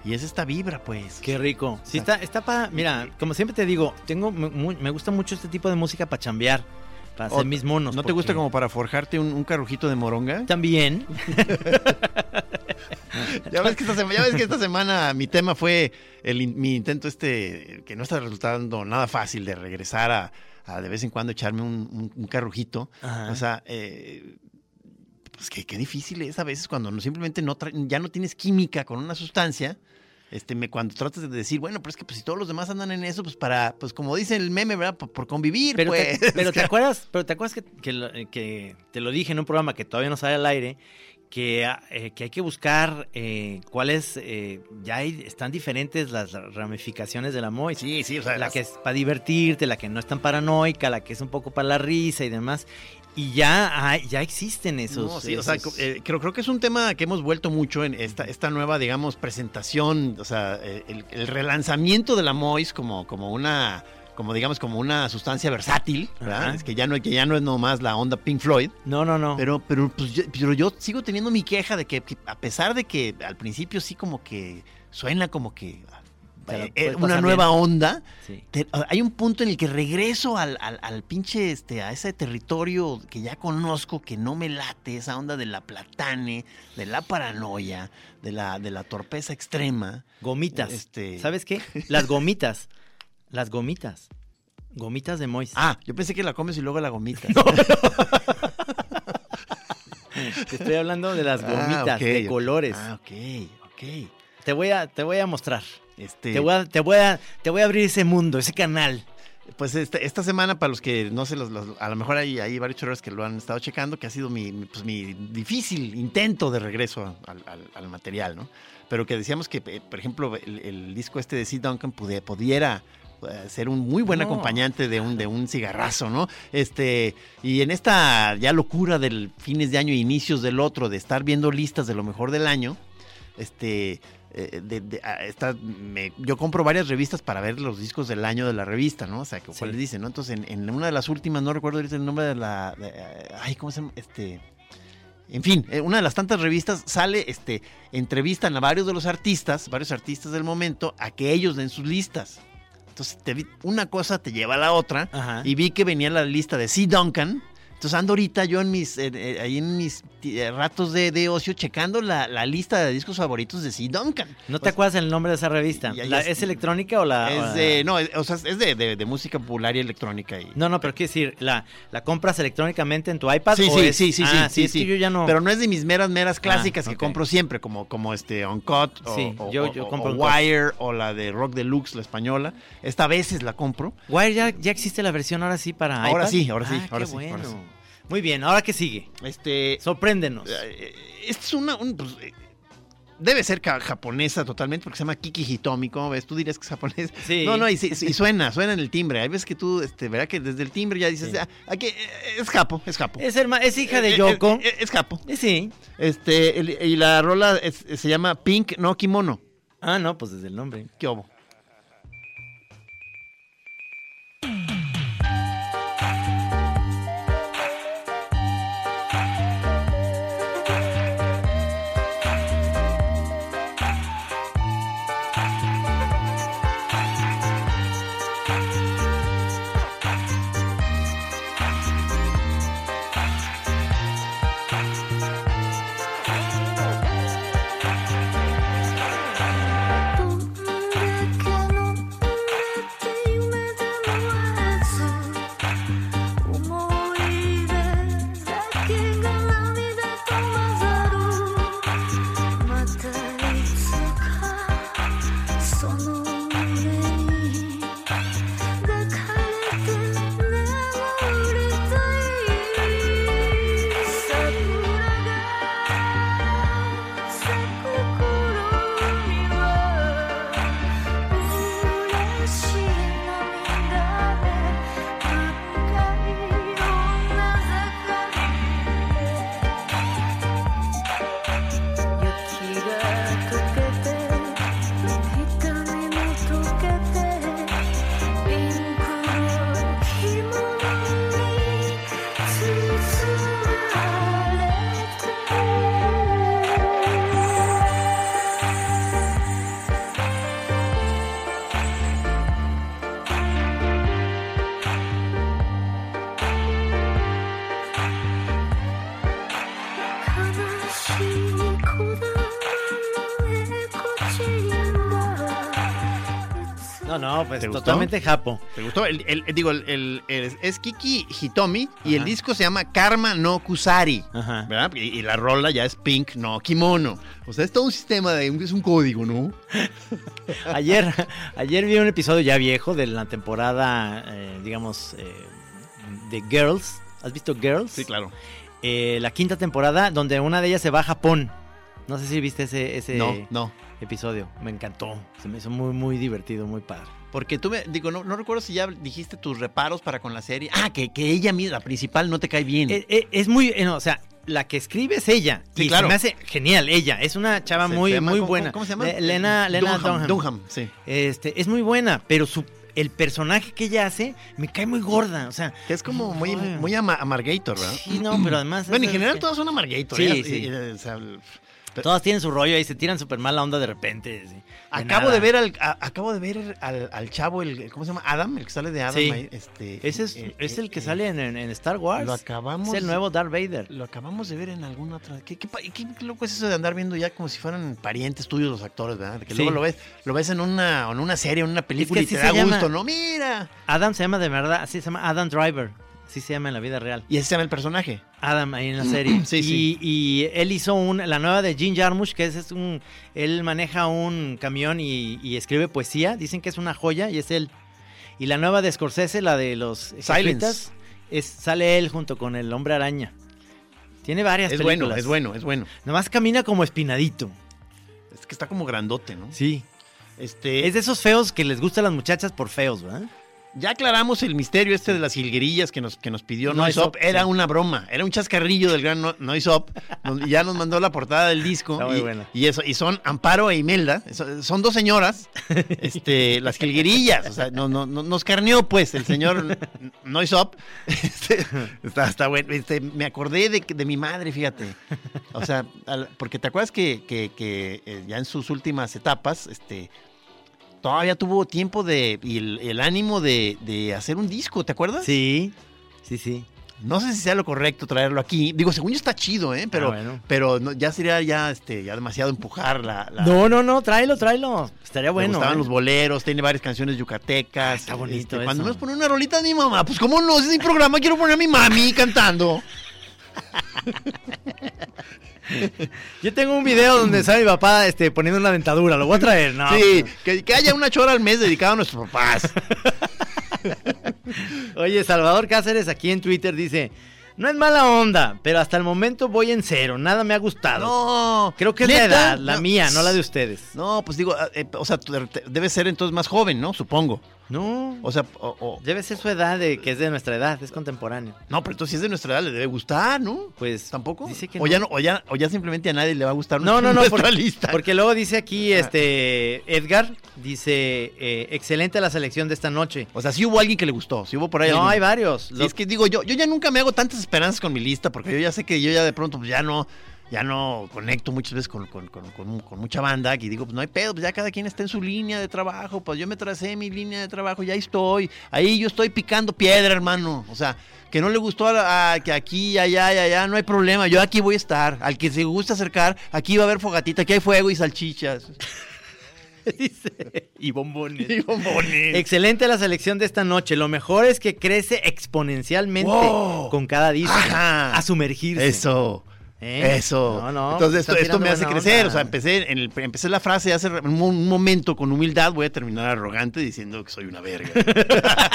Y es esta vibra, pues. Qué rico. Sí, está, está para. Mira, como siempre te digo, tengo mu- me gusta mucho este tipo de música para chambear, para hacer O- mis monos. ¿No te gusta como para forjarte un, un carrujito de moronga? También. [LAUGHS] Ya ves, que esta semana, ya ves que esta semana mi tema fue el, mi intento este, que no está resultando nada fácil de regresar a, a de vez en cuando echarme un, un- un carrujito. Ajá. O sea, eh, pues que qué difícil es a veces cuando no, simplemente no ya no tienes química con una sustancia. Este, me, cuando tratas de decir, bueno, pero es que pues, si todos los demás andan en eso, pues para, pues como dice el meme, ¿verdad? Por, por convivir, Pero, pues. [LAUGHS] te, pero te acuerdas, pero te acuerdas que, que lo- que te lo dije en un programa que todavía no sale al aire, que, ah, eh, que hay que buscar eh, cuáles, eh, ya hay- están diferentes las ramificaciones de la MOI. Sí, sí, o sea, la las- que es para divertirte, la que no es tan paranoica, la que es un poco para la risa y demás. Y ya, hay- ya existen esos. No, sí, o sea, eh, creo, creo que es un tema que hemos vuelto mucho en esta, esta nueva, digamos, presentación, o sea, eh, el, el relanzamiento de la MOIS como, como una, como digamos, como una sustancia versátil, ¿verdad? Ajá. Es que ya no, que ya no es nomás la onda Pink Floyd. No, no, no. Pero, pero, pues, yo, pero yo sigo teniendo mi queja de que, que a pesar de que al principio sí como que suena como que Eh, puedes una nueva bien. onda, Sí. te- hay un punto en el que regreso al, al, al pinche, este, a ese territorio que ya conozco, que no me late, esa onda de la platane, de la paranoia, de la, de la torpeza extrema. Gomitas. Este- ¿Sabes qué? Las gomitas. Las gomitas. Gomitas de Mois. Ah, yo pensé que la comes y luego la gomitas. [LAUGHS] Te estoy hablando de las Ah, gomitas de colores. Ah, ok, ok. Te voy a, te voy a mostrar. Este, Te voy a, te voy a, te voy a abrir ese mundo, ese canal. Pues esta, esta semana, para los que no sé, los, los- a lo mejor hay, hay varios chorros que lo han estado checando, que ha sido mi, pues, mi difícil intento de regreso al, al- al material, ¿no? Pero que decíamos que, eh, por ejemplo, el, el disco este de Sid Duncan pude- pudiera eh, ser un muy buen No. acompañante de un, de un cigarrazo, ¿no? Este, y en esta ya locura del fines de año e inicios del otro, de estar viendo listas de lo mejor del año, este, eh, de- de- ah, me- yo compro varias revistas para ver los discos del año de la revista, ¿no? O sea, que- Sí. cuáles dicen, ¿no? Entonces, en, en una de las últimas, no recuerdo ahorita el nombre de la, de, eh, ay, ¿cómo se llama? Este, en fin, eh, una de las tantas revistas sale, este, entrevistan a varios de los artistas, varios artistas del momento, a que ellos den sus listas. Entonces, te vi- una cosa te lleva a la otra Ajá. y vi que venía la lista de C. Duncan. Entonces ando ahorita yo en mis, eh, ahí en mis eh, ratos de, de ocio checando la, la lista de discos favoritos de C. Duncan. ¿No te acuerdas el nombre de esa revista? La- es- ¿Es electrónica o la...? o Es la- de, no, es- o sea, es de, de- de música popular y electrónica. Y, No, no, pero quiero decir, ¿la, ¿la compras electrónicamente en tu iPad? Sí, o sí, es- sí, sí, Ah, sí, es que yo ya no... Pero no es de mis meras, meras clásicas que compro siempre, como, como este Uncut o, Sí, yo- yo compro. Wire o la de Rock Deluxe, la española. Esta veces la compro. Wire, ya, ya existe la versión ahora sí para Ahora iPad? sí, ahora sí, Ah, ahora qué sí, ahora sí. Muy bien, ¿ahora qué sigue? Este, Sorpréndenos. eh, esta es una, un, pues, eh, debe ser japonesa totalmente porque se llama Kiki Hitomi, ¿cómo ves? Tú dirías que es japonés. Sí. No, no, y, suena, suena en el timbre. Hay veces que tú, este, verá que desde el timbre ya dices, Sí. ah, aquí, eh, es japo, es japo. Es, herma- es hija de Eh, eh, Yoko. eh, es japo. Eh, sí. Este, el- y la rola es- se llama Pink no Kimono. Ah, no, pues desde el nombre. ¿Qué No, no, pues totalmente japo. ¿Te gustó? El, el- digo, el, es Kiki Hitomi y el disco se llama Karma no Kusari. Ajá. ¿verdad? Y, y la rola ya es Pink no Kimono. O sea, es todo un sistema de. Es un código, ¿no? [LAUGHS] Ayer, ayer vi un episodio ya viejo de la temporada, eh, digamos, eh, de Girls. ¿Has visto Girls? Sí, claro. Eh, la quinta temporada, donde una de ellas se va a Japón. No sé si viste ese, ese No, no. Episodio. Me encantó. Se me hizo muy, muy divertido, muy padre. Porque tú me. Digo, no, no recuerdo si ya dijiste tus reparos para con la serie. Ah, que, que ella misma, la principal, no te cae bien. Eh, eh, es muy, eh, no, o sea, la que escribe es ella. Sí, y claro. se me hace genial, ella. Es una chava Se- muy, llama- muy ¿cómo- buena. ¿Cómo se llama? Le- Lena, Lena Dunham. Dunham, sí. Este, es muy buena, pero su, el personaje que ella hace me cae muy gorda. O sea, es como muy, muy ama- amargator, ¿verdad? sí, no, pero además. Bueno, en general todas son amargator. Sí, ¿eh? sí. O sea, el- Todas tienen su rollo y se tiran súper mal la onda de repente. sí, Acabo nada. de ver al, a- acabo de ver al, al chavo, el, ¿cómo se llama? Adam, el que sale de Adam. Sí. ahí, este, Ese es, eh, es eh, el que eh, sale en, en- Star Wars. Lo acabamos. Es el nuevo Darth Vader. Lo acabamos de ver en alguna otra. ¿Qué, qué, qué- qué loco es eso de andar viendo ya como si fueran parientes tuyos los actores, ¿verdad? Que Sí. luego lo ves, lo ves en una, en una serie, en una película que y te da llama. gusto, ¿no? Mira. Adam se llama de verdad, así se llama Adam Driver. Así se llama en la vida real. Y ese se llama el personaje. Adam ahí en la [CLEARS THROAT] serie. Sí, y, sí. y él hizo un, la nueva de Jim Jarmusch, que es, es un. Él maneja un camión y, y escribe poesía. Dicen que es una joya y es él. Y la nueva de Scorsese, la de los Silence. es, sale él junto con el hombre araña. Tiene varias Es películas. bueno, es bueno, es bueno. Nomás camina como espinadito. Es que está como grandote, ¿no? Sí. Este, Es de esos feos que les gustan las muchachas por feos, ¿verdad? Ya aclaramos el misterio este de las jilguerillas que nos, que nos pidió Noise Noisop. Up, Era sí. una broma, era un chascarrillo del gran No- Noisop. ya nos mandó la portada del disco. Está muy y, buena. y eso, y son Amparo e Imelda. son dos señoras, este, las jilguerillas. O sea, no, no, no- nos carneó, pues, el señor Noisop. Este, está, está bueno. Este, me acordé de, de mi madre, fíjate. O sea, al- porque te acuerdas que, que- que, eh, ya en sus últimas etapas, este todavía tuvo tiempo de y el, el ánimo de, de hacer un disco, ¿te acuerdas? Sí, sí, sí. No sé si sea lo correcto traerlo aquí. Digo, según yo está chido, ¿eh? Pero, Ah, bueno. pero no- ya sería ya, este, ya demasiado empujar la. la- No, no, no, tráelo, tráelo. Estaría me bueno. gustaban ¿eh? los boleros, tiene varias canciones yucatecas. Ah, está bonito este, Cuando eso. nos pone una rolita de mi mamá, pues cómo no, ese es mi programa, quiero poner a mi mami cantando. Yo tengo un video donde sale mi papá este, poniendo una dentadura. Lo voy a traer, ¿no? Sí, que, que haya una chora al mes dedicada a nuestros papás. [LAUGHS] Oye, Salvador Cáceres aquí en Twitter dice: No es mala onda, pero hasta el momento voy en cero. Nada me ha gustado. No, Creo que es la edad, la No. mía, no la de ustedes. No, pues digo, eh, o sea, debe ser entonces más joven, ¿no? Supongo. No, O sea, o- o- debe ser su edad, de, que es de nuestra edad, es contemporáneo. no, pero entonces si es de nuestra edad le debe gustar, ¿no? Pues ¿Tampoco? Dice que o, ya no, o, ya, o ya simplemente a nadie le va a gustar No, no, no, nuestra porque, lista. porque luego dice aquí este Edgar, dice, eh, excelente la selección de esta noche. O sea, sí hubo alguien que le gustó, sí hubo por ahí No, alguien. hay varios. Sí, Los- es que digo, yo, yo ya nunca me hago tantas esperanzas con mi lista, porque yo ya sé que yo ya de pronto pues, ya no, ya no conecto muchas veces con, con- con- con- con mucha banda, y digo, pues no hay pedo, pues ya cada quien está en su línea de trabajo, pues yo me tracé mi línea de trabajo, ya estoy, ahí yo estoy picando piedra, hermano, o sea, que no le gustó a, a- que aquí, allá, y allá, no hay problema, yo aquí voy a estar, al que se gusta acercar, aquí va a haber fogatita, aquí hay fuego y salchichas. [LAUGHS] dice, y bombones. Y bombones. Excelente la selección de esta noche. Lo mejor es que crece exponencialmente Wow. con cada disco. Ajá. A sumergirse. Eso. ¿Eh? Eso. No, no, Entonces esto, esto me hace crecer. onda. O sea, empecé, en el- empecé la frase hace un, mo- un momento con humildad. Voy a terminar arrogante diciendo que soy una verga. [LAUGHS]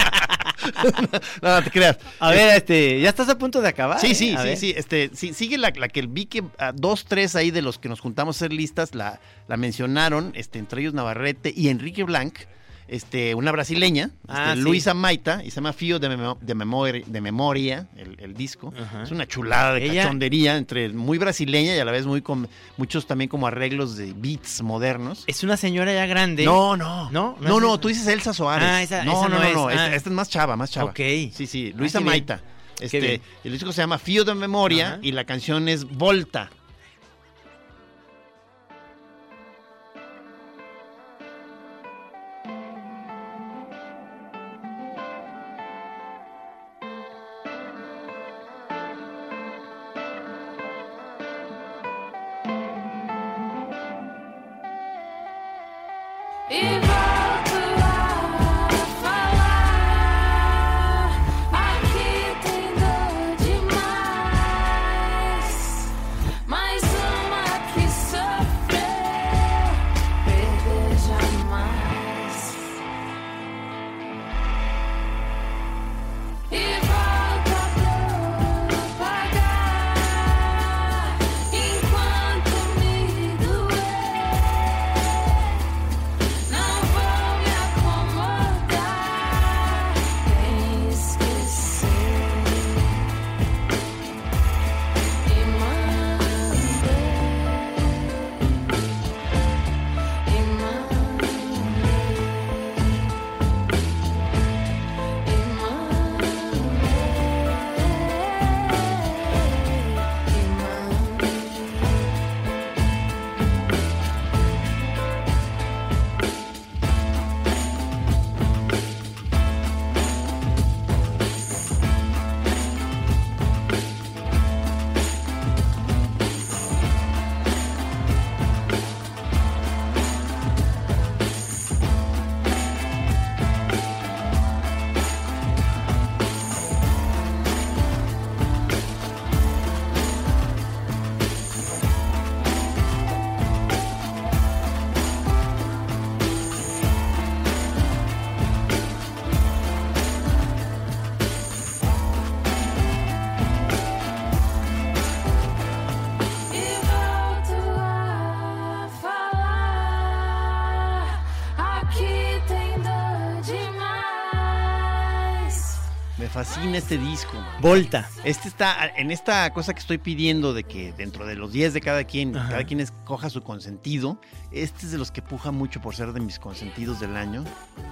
no, no te creas. A ver, este, ya estás a punto de acabar. Sí, sí, sí, ver. sí. Este, sí, sigue la, la que vi que ah, dos, tres ahí de los que nos juntamos a hacer listas la, la mencionaron, este, entre ellos Navarrete y Enrique Blanc. Este, una brasileña, este, Ah, sí. Luisa Maita, y se llama Fío de, Memo- de, Memoria, de Memoria, el, el disco. Ajá. Es una chulada de Ella- cachondería, entre muy brasileña y a la vez muy con muchos también como arreglos de beats modernos. Es una señora ya grande. No, no. ¿No? ¿No No, tú dices Elsa Soares. Ah, esa- no, esa no, no no, es. no, Esta, Ah. esta es más chava, más chava. Ok. Sí, sí, Luisa qué bien. Maita. Este, el disco se llama Fío de Memoria Ajá. y la canción es Volta. Este disco. Volta. Este está en esta cosa que estoy pidiendo de que dentro de los 10 de cada quien, Ajá. cada quien escoja su consentido. Este es de los que puja mucho por ser de mis consentidos del año.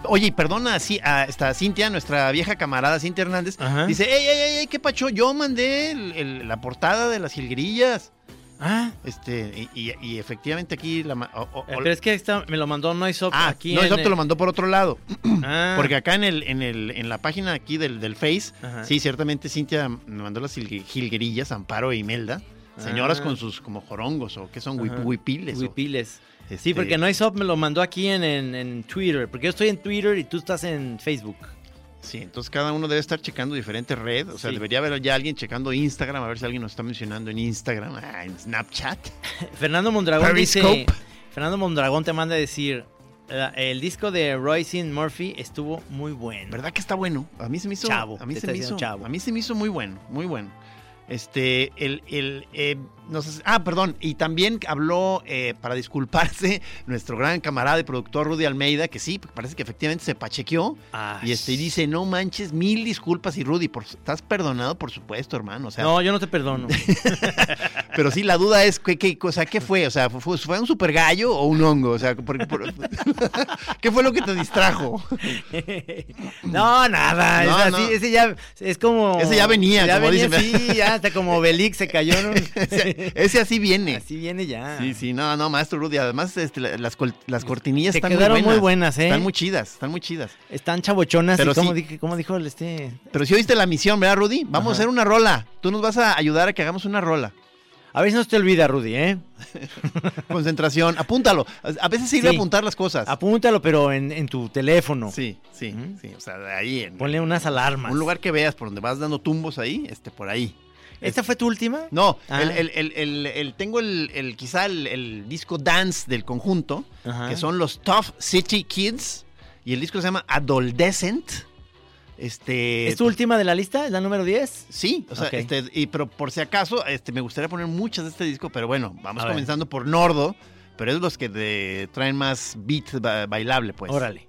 Oye, y perdona así a esta Cintia, nuestra vieja camarada Cintia Hernández. Ajá. Dice, ey, ey, ey, ey, ¿qué pacho? Yo mandé el- el- la portada de las jilguerillas. Ah, Este, y, y- y efectivamente aquí la ma- o- o- pero es que esta me lo mandó Noisop Ah, aquí. no, en eso te el- lo mandó por otro lado. [CLEARS THROAT] Ah. Porque acá en el, en el, en la página aquí del, del Face, Ajá. sí, ciertamente Cintia me mandó las jilgue- jilguerillas, Amparo e Imelda. Señoras Ah. con sus como jorongos o que son Ajá. huip- huipiles. Huipiles. este, Sí, porque Noisop me lo mandó aquí en, en, en Twitter. Porque yo estoy en Twitter y tú estás en Facebook. Sí, entonces cada uno debe estar checando diferentes redes. O sea, Sí. debería haber ya alguien checando Instagram, a ver si alguien nos está mencionando en Instagram, ah, en Snapchat. [LAUGHS] Fernando Mondragón dice. Fernando Mondragón te manda a decir. "Eh, El disco de Royce Murphy estuvo muy bueno. ¿Verdad que está bueno? A mí se me hizo. Chavo, a mí se me hizo. chavo. A mí se me hizo muy bueno, muy bueno. Este, el, el, eh, no sé si- ah, perdón, y también habló eh, para disculparse [LAUGHS] nuestro gran camarada y productor Rudy Almeida, que sí, parece que efectivamente se pachequeó. Ah, Y este y dice, no manches, mil disculpas y Rudy, por, estás perdonado, por supuesto, hermano. O sea, no, yo no te perdono. [LAUGHS] pero sí, la duda es, ¿qué, qué, o sea, ¿qué fue? O sea, ¿fue, fue un super gallo o un hongo? O sea, por- por- [LAUGHS] ¿qué fue lo que te distrajo? no, nada. No, es así, no. Ese ya es como. Ese ya venía, Ya como venía dicen. así, ya hasta como Belix se cayó. Ese así viene. Así viene ya. Sí, sí, no, no, maestro Rudy. Además, este, la- las, las cortinillas Te están quedaron muy muy buenas. ¿eh? Están muy chidas, están muy chidas. Están chabochonas. Pero y como, sí. dije, como dijo el este. Pero si oíste la misión, ¿verdad, Rudy? Vamos Ajá. a hacer una rola. Tú nos vas a ayudar a que hagamos una rola. A si no se te olvida, Rudy, ¿eh? [LAUGHS] Concentración, apúntalo. A veces sirve Sí. apuntar las cosas. Apúntalo, pero en, en tu teléfono. Sí, sí, sí. O sea, de ahí en Ponle unas alarmas. un lugar que veas por donde vas dando tumbos ahí, este, por ahí. ¿Esta fue tu última? No, Ah. el, el- el- tengo el, el- quizá el, disco dance del conjunto, Ajá. que son los Tough City Kids, y el disco se llama Adolescent. Este, ¿Es tu última de la lista? ¿Es la número 10? Sí, o sea, este, y, pero por si acaso, este, me gustaría poner muchas de este disco, pero bueno, vamos A ver. comenzando por Nordo, pero es los que de- traen más beat ba- bailable, pues. Órale.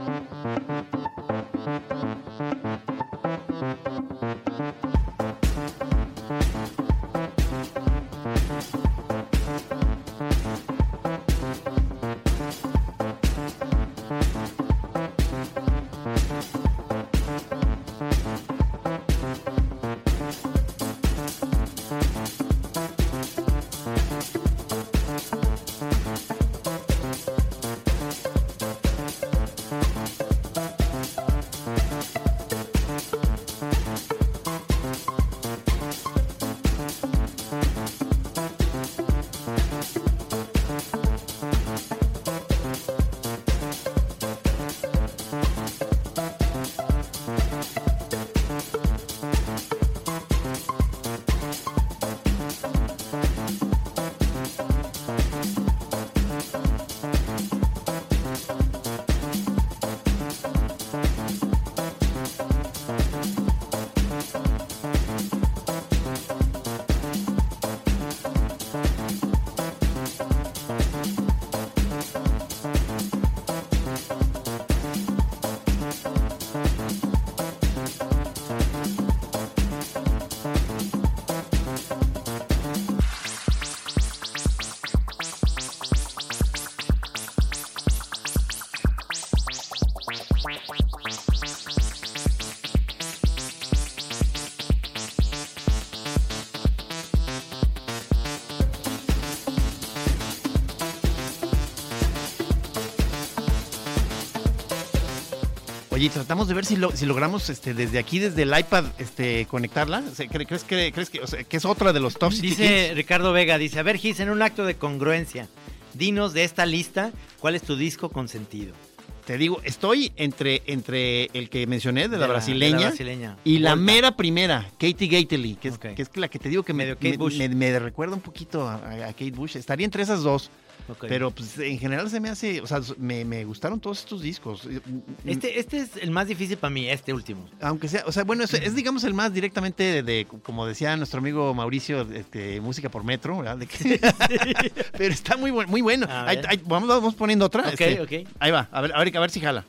Oye, y tratamos de ver si, lo- si logramos este, desde aquí, desde el iPad, este, conectarla. O sea, ¿cre- ¿crees, que, crees que, o sea, que es otra de los City Dice? Ricardo Vega, dice, a ver Gis, en un acto de congruencia, dinos de esta lista, ¿cuál es tu disco consentido? Te digo, estoy entre, entre el que mencioné, de la, De la- brasileña, de la brasileña. y la mera primera, Katie Gately, que es, que es la que te digo que me, me- Bush. me- me recuerda un poquito a, a Kate Bush. Estaría entre esas dos. Pero pues en general se me hace, o sea, me, me gustaron todos estos discos. Este, este es el más difícil para mí, este último. Aunque sea, o sea, bueno, es, es, digamos el más directamente de, de- como decía nuestro amigo Mauricio, este, música por metro, ¿verdad? De que- [LAUGHS] Pero está muy, muy bueno. A Ahí- ver. ahí- vamos, vamos poniendo otra. Ok, este, ok. Ahí va, a ver, a ver, a ver si jala.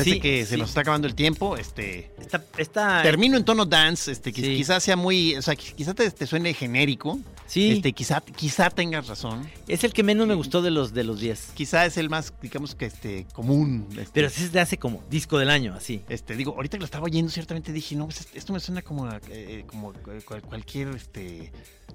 Parece sí, que se sí. nos está acabando el tiempo. Este, Esta, termino en tono dance, este, Sí. quizás sea muy, o sea, qui- quizás te, te suene genérico. Sí. Este, quizá, quizá tengas razón. es el que menos me gustó de los de los 10. Quizá es el más, digamos que este, común. este, Pero sí se hace como disco del año, así. Este, digo, ahorita que lo estaba oyendo, ciertamente dije, no, pues, esto me suena como, eh, como cual- cualquier, este,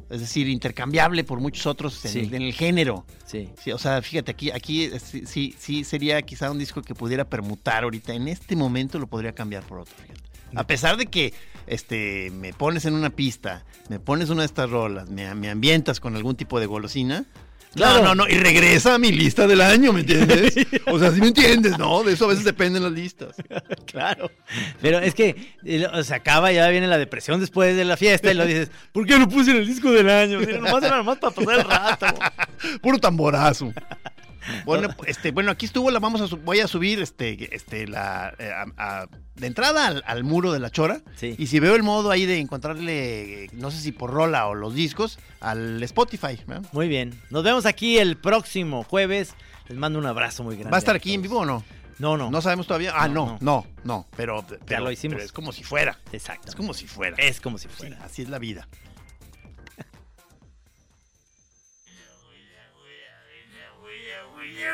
es decir, intercambiable por muchos otros en, Sí. el, en el género. Sí. Sí, o sea, fíjate, aquí, aquí eh, sí, sí, sí sería quizá un disco que pudiera permutar ahorita. En este momento lo podría cambiar por otro, fíjate. A pesar de que este, me pones en una pista, me pones una de estas rolas, me, me ambientas con algún tipo de golosina. Claro. No, no, no, y regresa a mi lista del año, ¿me entiendes? [LAUGHS] O sea, sí me entiendes, ¿no? De eso a veces dependen las listas. [LAUGHS] Claro. Pero es que eh, o sea, acaba, ya viene la depresión después de la fiesta y lo dices, ¿por qué lo puse en el disco del año? Mira, nomás era nomás para pasar el rato. [LAUGHS] Puro tamborazo. Bueno, este, bueno, aquí estuvo, la vamos a voy a subir este, este, la, eh, a- a- de entrada al, al muro de la chora. Sí. Y si veo el modo ahí de encontrarle, no sé si por rola o los discos, al Spotify. Muy bien. Nos vemos aquí el próximo jueves. Les mando un abrazo muy grande. ¿Va a estar a aquí en todos. vivo o no? No, no. No sabemos todavía. Ah, No, no, no, no. pero, pero lo hicimos. pero es como si fuera. Exacto. Es como si fuera. Es como si Sí, fuera. así es la vida.